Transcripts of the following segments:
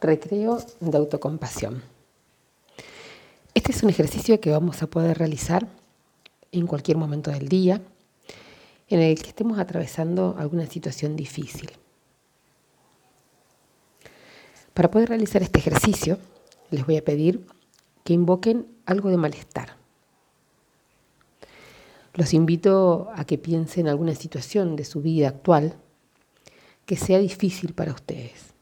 Recreo de autocompasión. Este es un ejercicio que vamos a poder realizar en cualquier momento del día en el que estemos atravesando alguna situación difícil. Para poder realizar este ejercicio, les voy a pedir que invoquen algo de malestar. Los invito a que piensen en alguna situación de su vida actual que sea difícil para ustedes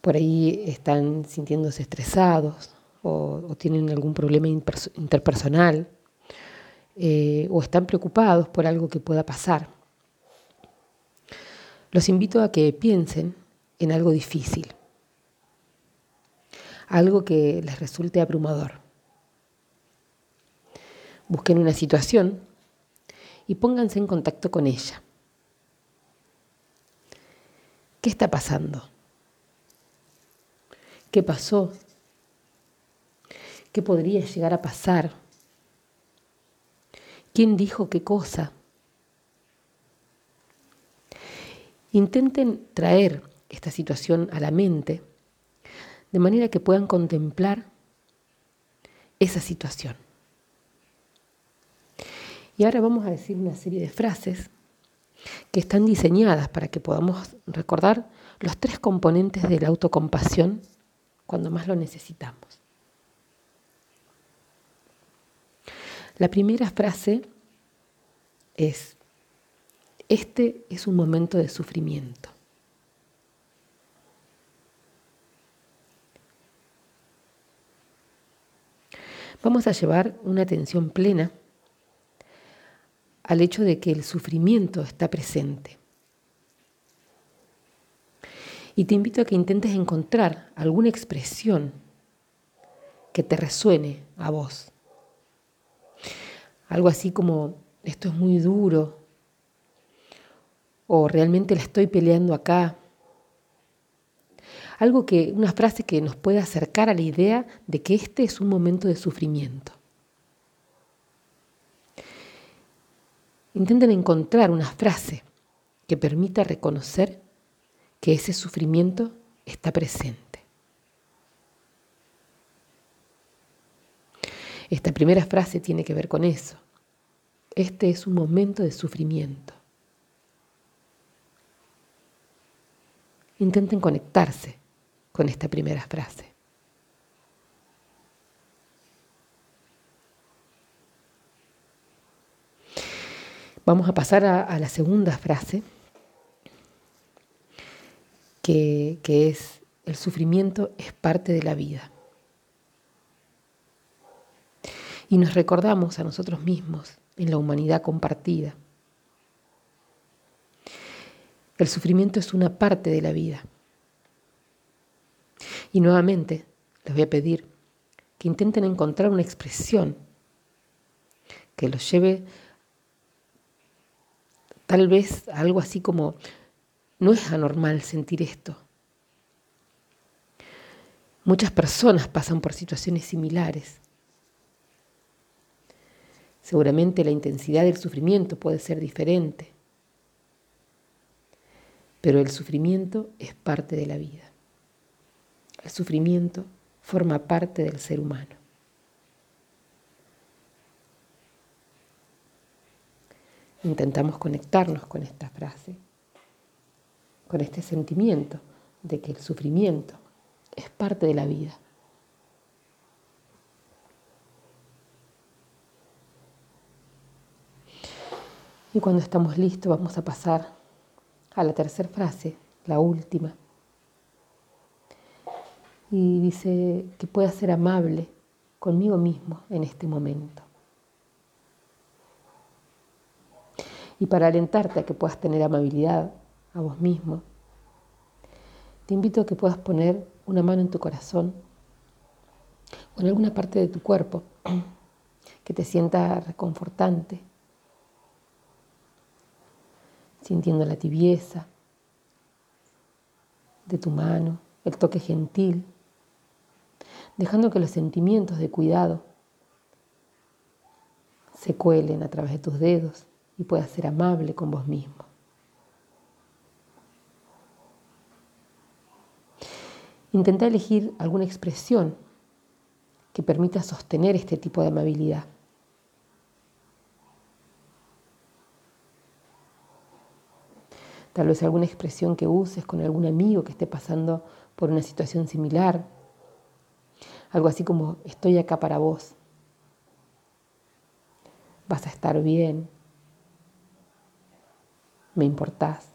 por ahí están sintiéndose estresados o, tienen algún problema interpersonal eh, o están preocupados por algo que pueda pasar. Los invito a que piensen en algo difícil, algo que les resulte abrumador. Busquen una situación y pónganse en contacto con ella. ¿Qué está pasando? ¿Qué pasó? ¿Qué podría llegar a pasar? ¿Quién dijo qué cosa? Intenten traer esta situación a la mente de manera que puedan contemplar esa situación. Y ahora vamos a decir una serie de frases que están diseñadas para que podamos recordar los tres componentes de la autocompasión cuando más lo necesitamos. La primera frase es, este es un momento de sufrimiento. Vamos a llevar una atención plena al hecho de que el sufrimiento está presente. Y te invito a que intentes encontrar alguna expresión que te resuene a vos. Algo así como, esto es muy duro, o realmente la estoy peleando acá. Algo que, una frase que nos pueda acercar a la idea de que este es un momento de sufrimiento. Intenten encontrar una frase que permita reconocer que ese sufrimiento está presente. Esta primera frase tiene que ver con eso. Este es un momento de sufrimiento. Intenten conectarse con esta primera frase. Vamos a pasar a, a la segunda frase que, es el sufrimiento es parte de la vida. Y nos recordamos a nosotros mismos en la humanidad compartida. El sufrimiento es una parte de la vida. Y nuevamente les voy a pedir que intenten encontrar una expresión que los lleve tal vez a algo así como no es anormal sentir esto. Muchas personas pasan por situaciones similares. Seguramente la intensidad del sufrimiento puede ser diferente, pero el sufrimiento es parte de la vida. El sufrimiento forma parte del ser humano. Intentamos conectarnos con esta frase con este sentimiento de que el sufrimiento es parte de la vida. Y cuando estamos listos vamos a pasar a la tercera frase, la última. Y dice que pueda ser amable conmigo mismo en este momento. Y para alentarte a que puedas tener amabilidad a vos mismo, te invito a que puedas poner una mano en tu corazón o en alguna parte de tu cuerpo que te sienta reconfortante, sintiendo la tibieza de tu mano, el toque gentil, dejando que los sentimientos de cuidado se cuelen a través de tus dedos y puedas ser amable con vos mismo. Intenta elegir alguna expresión que permita sostener este tipo de amabilidad. Tal vez alguna expresión que uses con algún amigo que esté pasando por una situación similar. Algo así como, estoy acá para vos. Vas a estar bien. Me importás.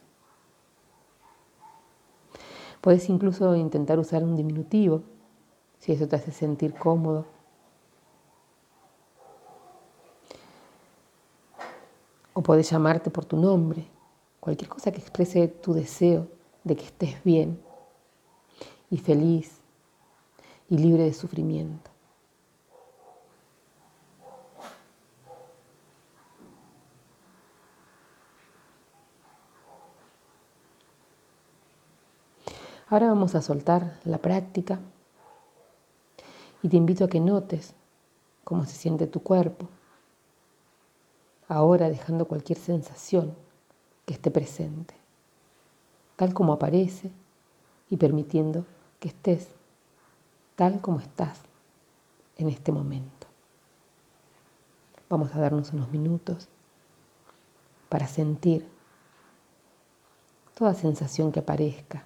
Puedes incluso intentar usar un diminutivo, si eso te hace sentir cómodo. O puedes llamarte por tu nombre, cualquier cosa que exprese tu deseo de que estés bien y feliz y libre de sufrimiento. Ahora vamos a soltar la práctica y te invito a que notes cómo se siente tu cuerpo. Ahora dejando cualquier sensación que esté presente, tal como aparece y permitiendo que estés tal como estás en este momento. Vamos a darnos unos minutos para sentir toda sensación que aparezca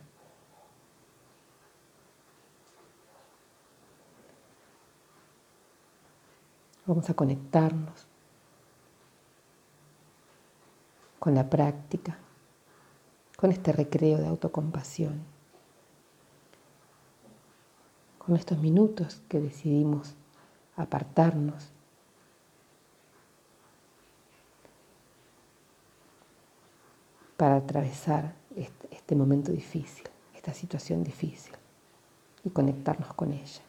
Vamos a conectarnos con la práctica, con este recreo de autocompasión, con estos minutos que decidimos apartarnos para atravesar este, este, momento difícil, esta situación difícil y conectarnos con ella.